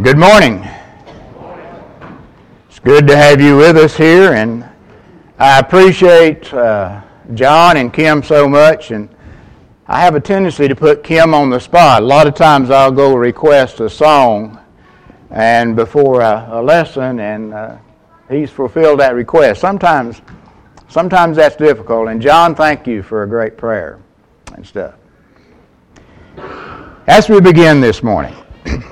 Good morning. It's good to have you with us here, and I appreciate uh, John and Kim so much. And I have a tendency to put Kim on the spot. A lot of times I'll go request a song, and before a, a lesson, and uh, he's fulfilled that request. Sometimes, sometimes that's difficult. And John, thank you for a great prayer and stuff. As we begin this morning.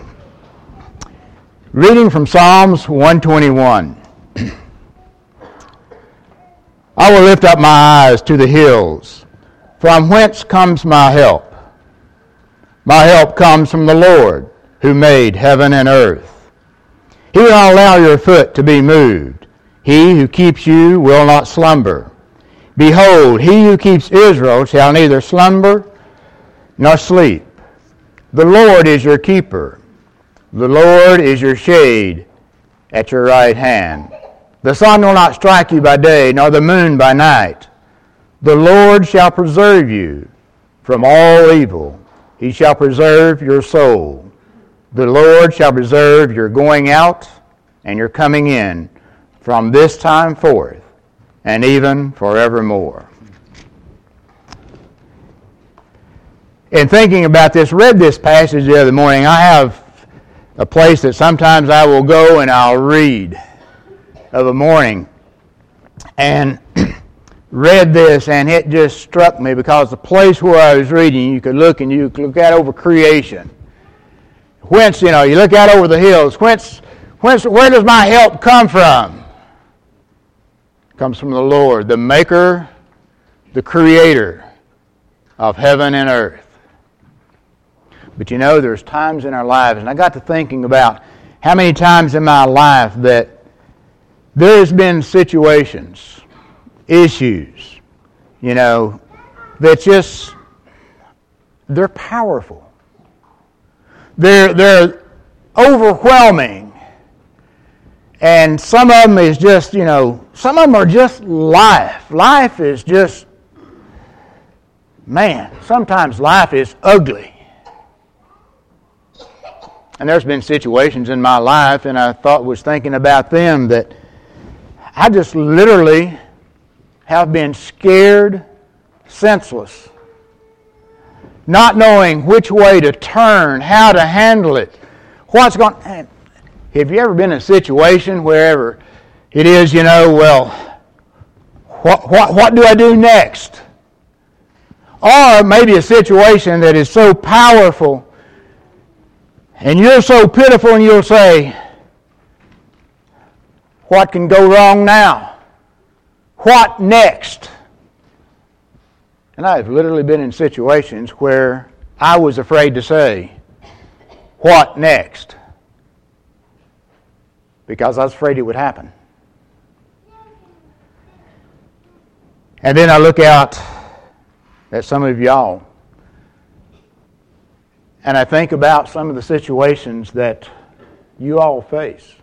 Reading from Psalms 121. I will lift up my eyes to the hills. From whence comes my help? My help comes from the Lord, who made heaven and earth. He will not allow your foot to be moved. He who keeps you will not slumber. Behold, he who keeps Israel shall neither slumber nor sleep. The Lord is your keeper. The Lord is your shade at your right hand. The sun will not strike you by day, nor the moon by night. The Lord shall preserve you from all evil. He shall preserve your soul. The Lord shall preserve your going out and your coming in from this time forth and even forevermore. In thinking about this, read this passage the other morning. I have a place that sometimes I will go and I'll read of a morning. And read this, and it just struck me because the place where I was reading, you could look and you could look out over creation. Whence, you know, you look out over the hills. Whence, whence, where does my help come from? It comes from the Lord, the Maker, the Creator of heaven and earth. But you know, there's times in our lives, and I got to thinking about how many times in my life that there has been situations, issues, you know, that just they're powerful. They're they're overwhelming. And some of them is just, you know, some of them are just life. Life is just man, sometimes life is ugly. And there's been situations in my life, and I thought was thinking about them that I just literally have been scared senseless, not knowing which way to turn, how to handle it, what's going. Have you ever been in a situation wherever it is, you know, well, what, what, what do I do next? Or maybe a situation that is so powerful and you're so pitiful and you'll say, What can go wrong now? What next? And I've literally been in situations where I was afraid to say, What next? Because I was afraid it would happen. And then I look out at some of y'all and I think about some of the situations that you all face.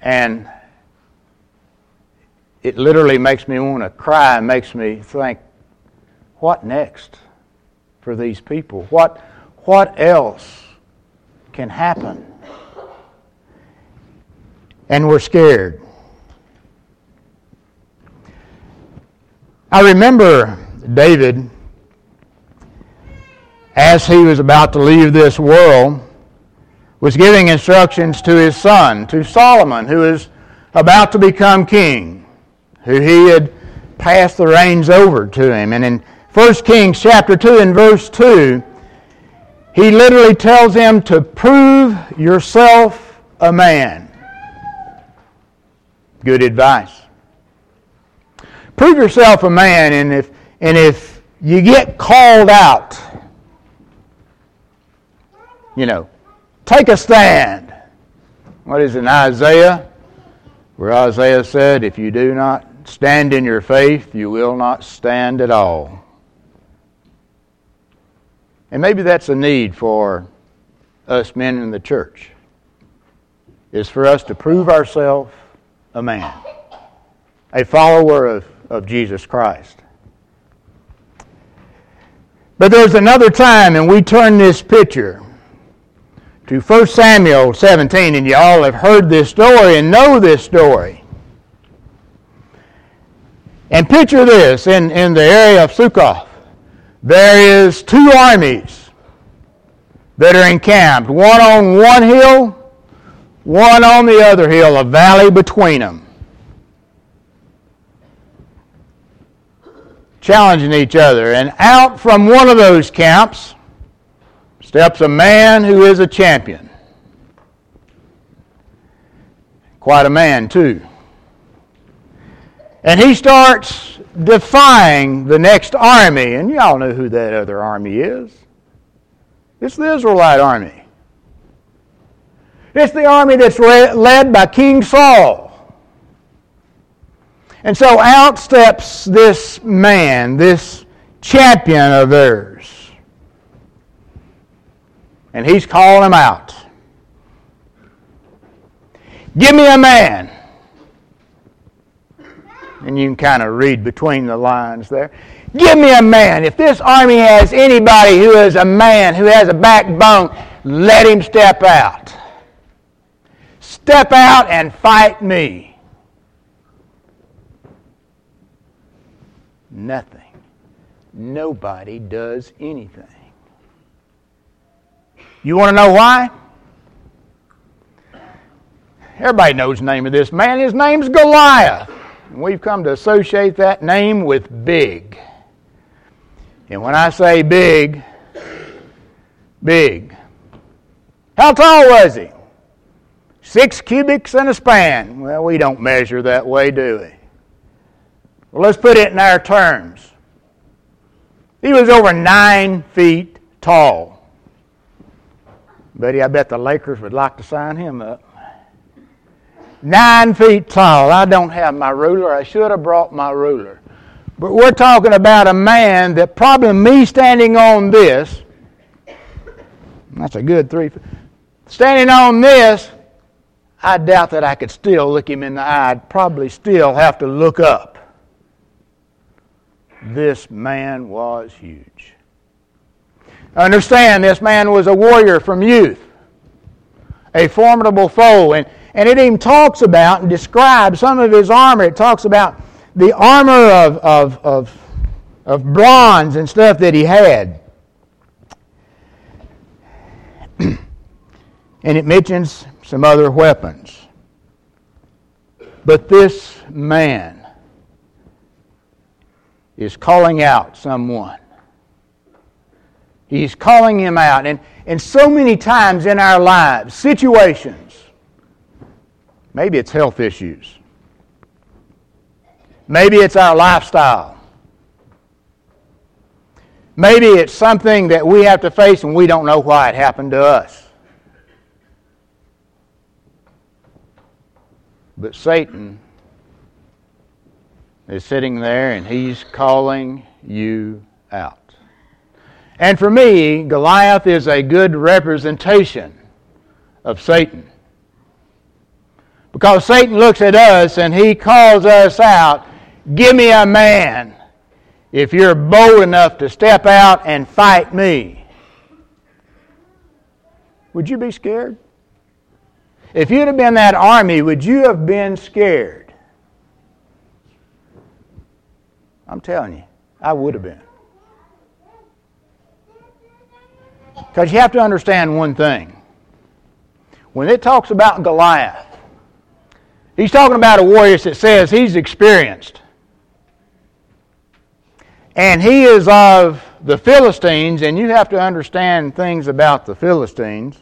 And it literally makes me want to cry and makes me think, what next for these people? What, what else can happen? And we're scared. I remember David as he was about to leave this world, was giving instructions to his son, to Solomon, who is about to become king, who he had passed the reins over to him. And in 1 Kings chapter 2 and verse 2, he literally tells him to prove yourself a man. Good advice. Prove yourself a man, and if, and if you get called out, you know, take a stand. What is in Isaiah? Where Isaiah said, If you do not stand in your faith, you will not stand at all. And maybe that's a need for us men in the church, is for us to prove ourselves a man, a follower of, of Jesus Christ. But there's another time, and we turn this picture to 1 Samuel 17, and you all have heard this story and know this story. And picture this in, in the area of Sukkoth. There is two armies that are encamped, one on one hill, one on the other hill, a valley between them. Challenging each other. And out from one of those camps steps a man who is a champion. Quite a man, too. And he starts defying the next army. And y'all know who that other army is. It's the Israelite army. It's the army that's led by King Saul. And so out steps this man, this champion of theirs and he's calling them out. Give me a man. And you can kind of read between the lines there. Give me a man. If this army has anybody who is a man, who has a backbone, let him step out. Step out and fight me. Nothing. Nobody does anything. You want to know why? Everybody knows the name of this man. His name's Goliath. And we've come to associate that name with big. And when I say big, big. How tall was he? Six cubits and a span. Well, we don't measure that way, do we? Well, let's put it in our terms. He was over nine feet tall. Buddy, I bet the Lakers would like to sign him up. Nine feet tall. I don't have my ruler. I should have brought my ruler. But we're talking about a man that probably me standing on this, that's a good three. Standing on this, I doubt that I could still look him in the eye. I'd probably still have to look up. This man was huge. Understand, this man was a warrior from youth, a formidable foe. And, and it even talks about and describes some of his armor. It talks about the armor of, of, of, of bronze and stuff that he had. and it mentions some other weapons. But this man is calling out someone. He's calling him out. And, and so many times in our lives, situations, maybe it's health issues, maybe it's our lifestyle, maybe it's something that we have to face and we don't know why it happened to us. But Satan is sitting there and he's calling you out. And for me, Goliath is a good representation of Satan. Because Satan looks at us and he calls us out, Give me a man if you're bold enough to step out and fight me. Would you be scared? If you'd have been that army, would you have been scared? I'm telling you, I would have been. Because you have to understand one thing. When it talks about Goliath, he's talking about a warrior that says he's experienced. And he is of the Philistines, and you have to understand things about the Philistines.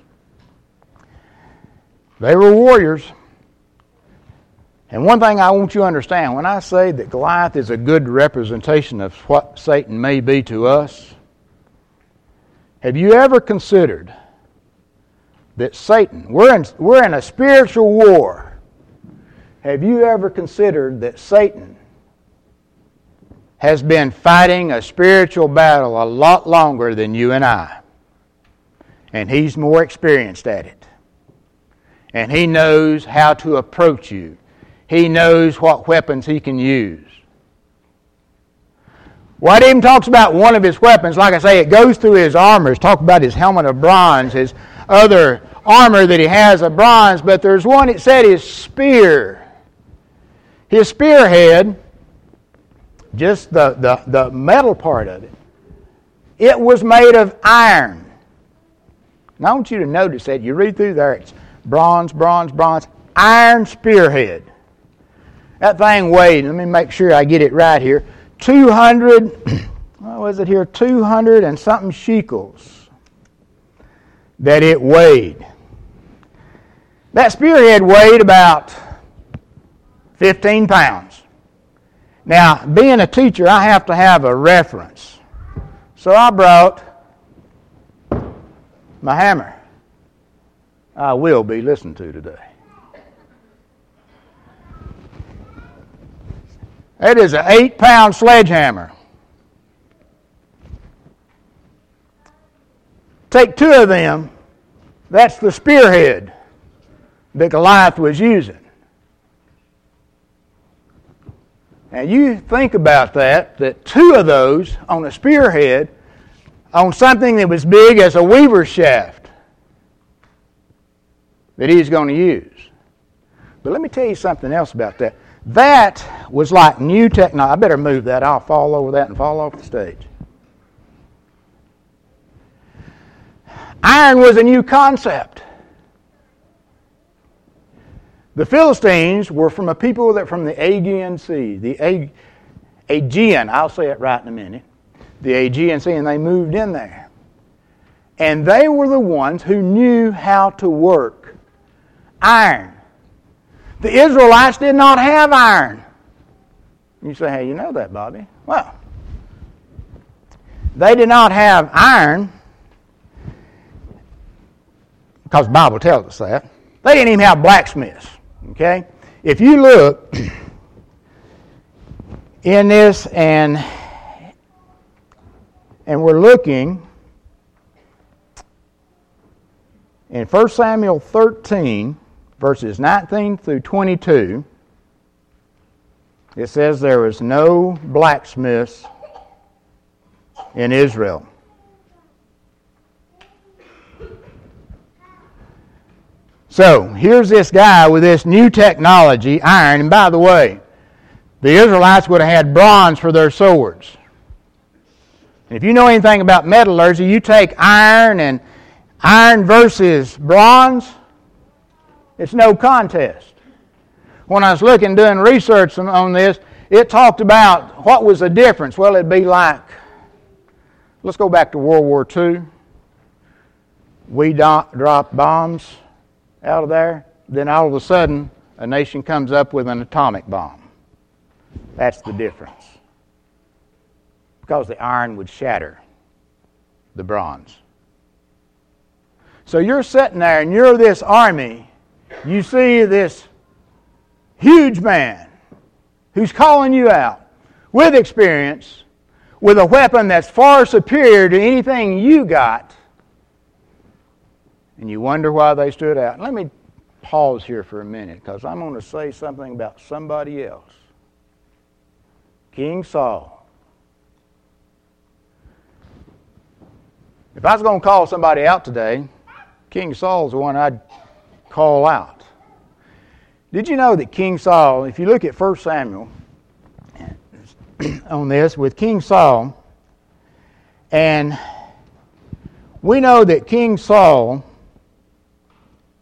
They were warriors. And one thing I want you to understand when I say that Goliath is a good representation of what Satan may be to us, have you ever considered that Satan, we're in, we're in a spiritual war. Have you ever considered that Satan has been fighting a spiritual battle a lot longer than you and I? And he's more experienced at it. And he knows how to approach you, he knows what weapons he can use. Well, it even talks about one of his weapons. Like I say, it goes through his armor. It's talk about his helmet of bronze, his other armor that he has of bronze, but there's one it said his spear. His spearhead, just the, the, the metal part of it, it was made of iron. Now I want you to notice that. You read through there, it's bronze, bronze, bronze, iron spearhead. That thing weighed, let me make sure I get it right here, 200, what was it here? 200 and something shekels that it weighed. That spearhead weighed about 15 pounds. Now, being a teacher, I have to have a reference. So I brought my hammer. I will be listened to today. It is an eight pound sledgehammer. Take two of them, that's the spearhead that Goliath was using. And you think about that, that two of those on a spearhead, on something that was big as a weaver's shaft, that he's going to use. But let me tell you something else about that. That was like new technology. I better move that. I'll fall over that and fall off the stage. Iron was a new concept. The Philistines were from a people that from the Aegean Sea, the Aegean, I'll say it right in a minute, the Aegean Sea, and they moved in there. And they were the ones who knew how to work iron. The Israelites did not have iron. You say, hey, you know that, Bobby. Well, they did not have iron because the Bible tells us that. They didn't even have blacksmiths. Okay? If you look in this and and we're looking in 1 Samuel 13 verses 19 through 22 it says there was no blacksmiths in Israel. So here's this guy with this new technology, iron. And by the way, the Israelites would have had bronze for their swords. And if you know anything about metallurgy, you take iron and iron versus bronze, it's no contest. When I was looking, doing research on this, it talked about what was the difference. Well, it'd be like, let's go back to World War II. We dropped bombs out of there, then all of a sudden a nation comes up with an atomic bomb. That's the difference. Because the iron would shatter the bronze. So you're sitting there and you're this army. You see this huge man who's calling you out with experience, with a weapon that's far superior to anything you got and you wonder why they stood out. Let me pause here for a minute because I'm going to say something about somebody else. King Saul. If I was going to call somebody out today, King Saul's the one I'd call out. Did you know that King Saul, if you look at 1 Samuel on this, with King Saul, and we know that King Saul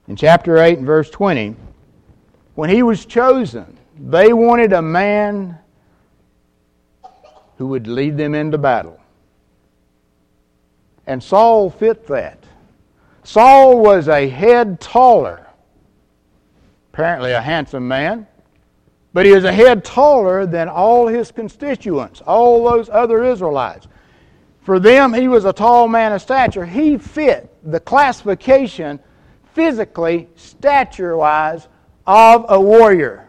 in chapter 8 and verse 20, when he was chosen, they wanted a man who would lead them into battle. And Saul fit that. Saul was a head taller, apparently a handsome man, but he was a head taller than all his constituents, all those other Israelites. For them, he was a tall man of stature. He fit the classification physically, stature wise, of a warrior.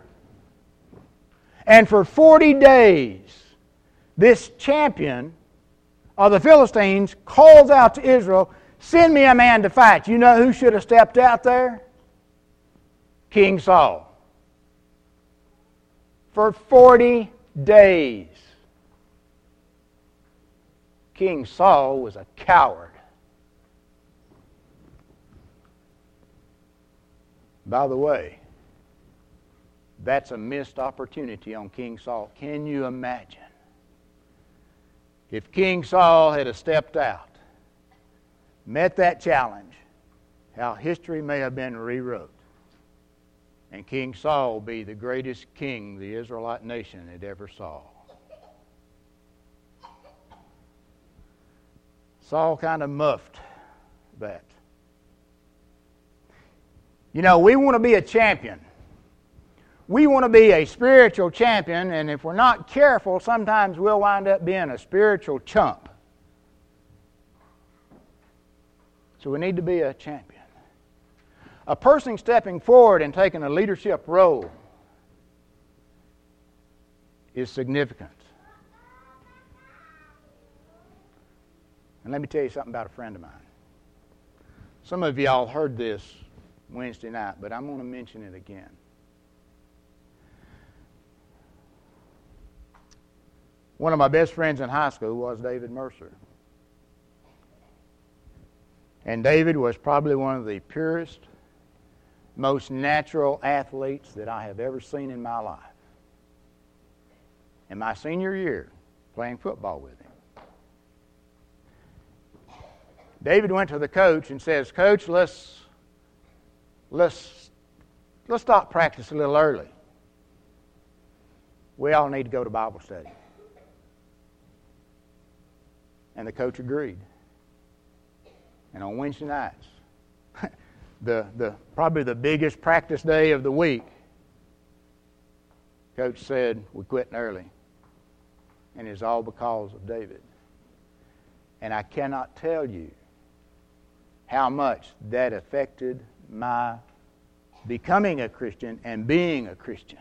And for 40 days, this champion of the Philistines calls out to Israel, Send me a man to fight. You know who should have stepped out there? King Saul. For 40 days, King Saul was a coward. By the way, that's a missed opportunity on King Saul. Can you imagine? If King Saul had stepped out, met that challenge, how history may have been rewrote, and King Saul be the greatest king the Israelite nation had ever saw. Saul kind of muffed that. You know, we want to be a champion. We want to be a spiritual champion, and if we're not careful, sometimes we'll wind up being a spiritual chump. So we need to be a champion. A person stepping forward and taking a leadership role is significant. And let me tell you something about a friend of mine. Some of y'all heard this Wednesday night, but I'm going to mention it again. One of my best friends in high school was David Mercer. And David was probably one of the purest, most natural athletes that I have ever seen in my life. In my senior year, playing football with him, David went to the coach and says, Coach, let's, let's, let's stop practice a little early. We all need to go to Bible study. And the coach agreed. And on Wednesday nights, the, the, probably the biggest practice day of the week, coach said, We're quitting early. And it's all because of David. And I cannot tell you how much that affected my becoming a Christian and being a Christian.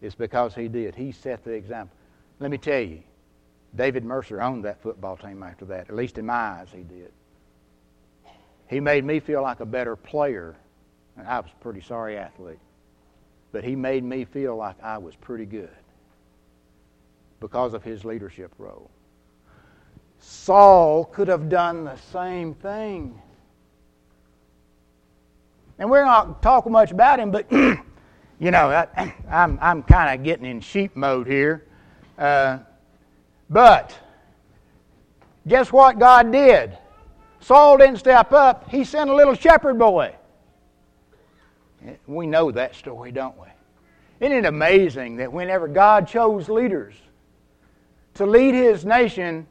It's because he did. He set the example. Let me tell you, David Mercer owned that football team after that. At least in my eyes, he did. He made me feel like a better player. And I was a pretty sorry athlete. But he made me feel like I was pretty good because of his leadership role. Saul could have done the same thing. And we're not talking much about him, but you know, I, am I'm, I'm kind of getting in sheep mode here. Uh, but guess what God did? Saul didn't step up, he sent a little shepherd boy. We know that story, don't we? Isn't it amazing that whenever God chose leaders to lead his nation,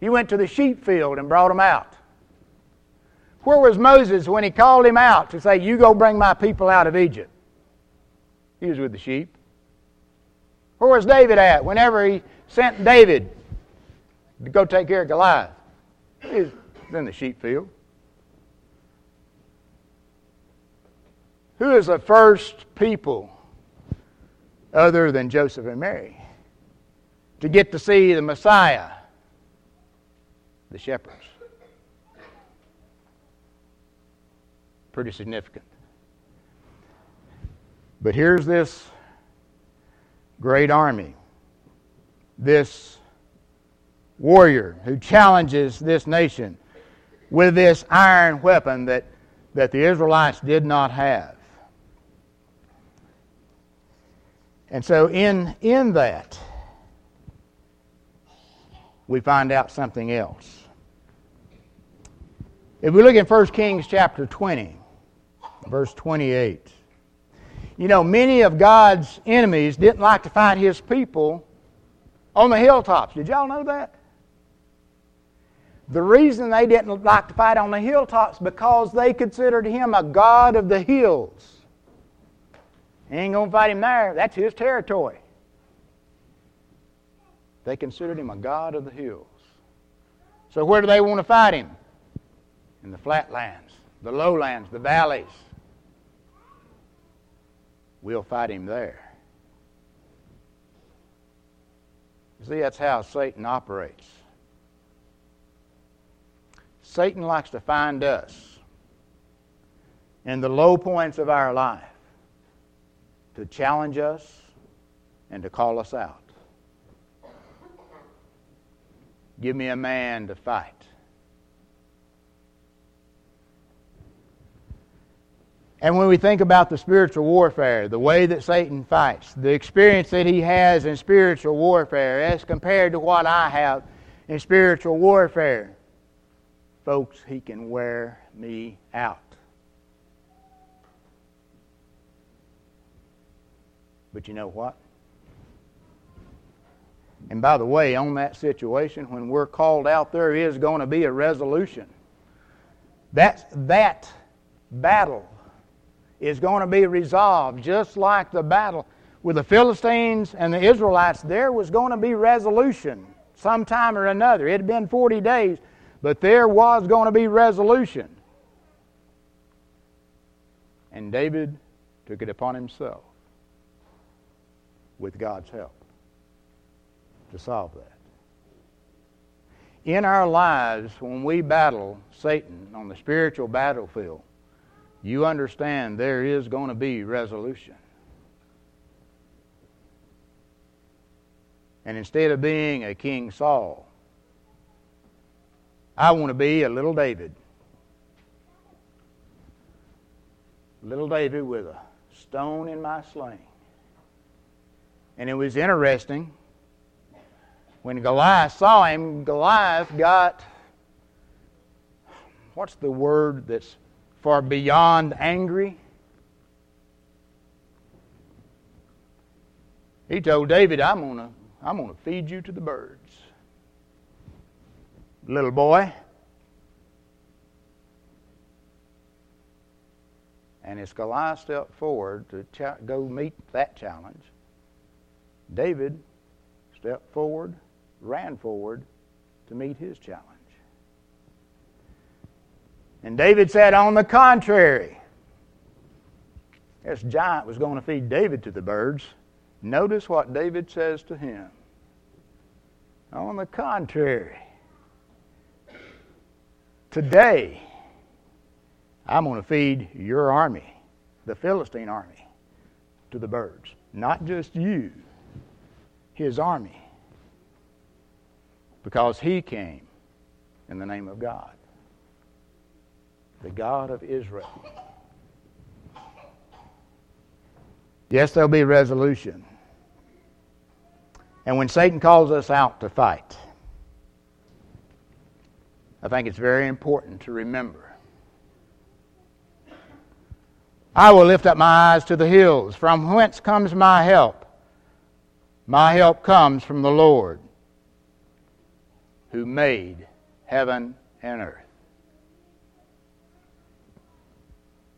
he went to the sheep field and brought them out. Where was Moses when he called him out to say, You go bring my people out of Egypt? He was with the sheep. Where was David at whenever he sent David to go take care of Goliath? He was in the sheep field. Who is the first people other than Joseph and Mary to get to see the Messiah? the shepherds. Pretty significant. But here's this great army, this warrior who challenges this nation with this iron weapon that, that the Israelites did not have. And so, in, in that, we find out something else. If we look in 1 Kings chapter 20, verse 28, you know, many of God's enemies didn't like to fight his people on the hilltops. Did y'all know that? The reason they didn't like to fight on the hilltops because they considered him a god of the hills. Ain't to fight him there. That's his territory. They considered him a god of the hills. So where do they want to fight him? in the flatlands, the lowlands, the valleys. We'll fight him there. See, that's how Satan operates. Satan likes to find us in the low points of our life to challenge us and to call us out. Give me a man to fight. And when we think about the spiritual warfare, the way that Satan fights, the experience that he has in spiritual warfare as compared to what I have in spiritual warfare, folks, he can wear me out. But you know what? And by the way, on that situation, when we're called out, there is going to be a resolution. That's that battle is going to be resolved, just like the battle with the Philistines and the Israelites. There was going to be resolution sometime or another. It had been 40 days, but there was going to be resolution. And David took it upon himself with God's help to solve that. In our lives, when we battle Satan on the spiritual battlefield, you understand there is going to be resolution. And instead of being a King Saul, I want to be a little David. Little David with a stone in my sling. And it was interesting. When Goliath saw him, Goliath got what's the word that's for beyond angry? He told David, I'm going to I'm to feed you to the birds. Little boy. And as Goliath stepped forward to go meet that challenge, David stepped forward, ran forward to meet his challenge. And David said, On the contrary, this giant was going to feed David to the birds. Notice what David says to him. On the contrary, today I'm going to feed your army, the Philistine army, to the birds. Not just you, his army. Because he came in the name of God, the God of Israel. Yes, there'll be resolution. And when Satan calls us out to fight, I think it's very important to remember. I will lift up my eyes to the hills. From whence comes my help? My help comes from the Lord who made heaven and earth.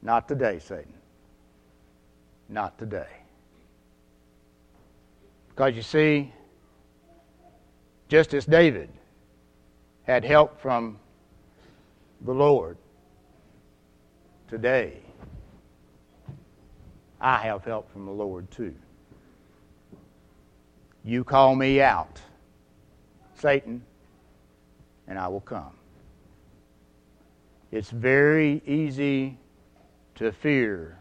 Not today, Satan. Not today. Because you see, just as David had help from the Lord, today I have help from the Lord too. You call me out, Satan, and I will come. It's very easy to fear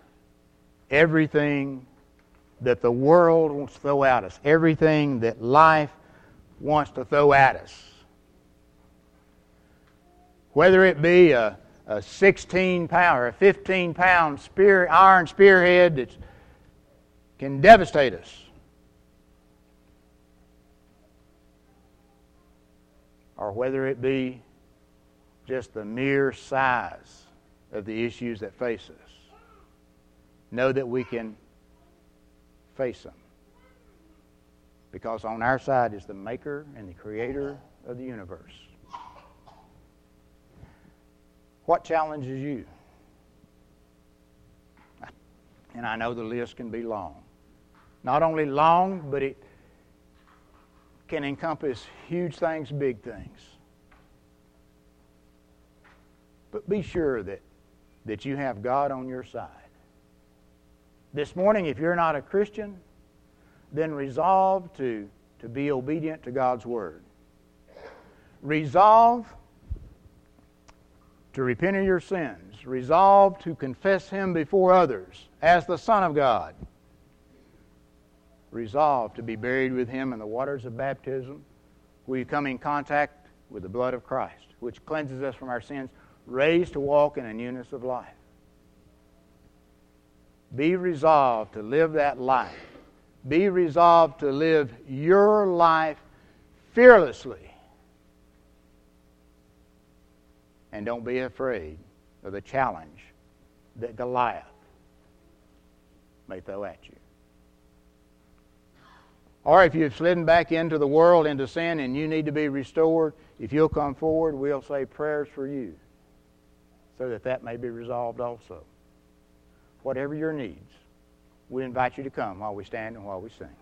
everything that the world wants to throw at us, everything that life wants to throw at us. Whether it be a, a 16 pound or a 15 pound spear, iron spearhead that can devastate us. Or whether it be just the mere size of the issues that face us. Know that we can face them. Because on our side is the maker and the creator of the universe. What challenges you? And I know the list can be long. Not only long, but it can encompass huge things, big things. But be sure that, that you have God on your side. This morning, if you're not a Christian, then resolve to, to be obedient to God's Word. Resolve to repent of your sins. Resolve to confess Him before others as the Son of God. Resolve to be buried with Him in the waters of baptism where you come in contact with the blood of Christ, which cleanses us from our sins, raised to walk in a newness of life. Be resolved to live that life. Be resolved to live your life fearlessly. And don't be afraid of the challenge that Goliath may throw at you. Or if you've slidden back into the world, into sin, and you need to be restored, if you'll come forward, we'll say prayers for you so that that may be resolved also. Whatever your needs, we invite you to come while we stand and while we sing.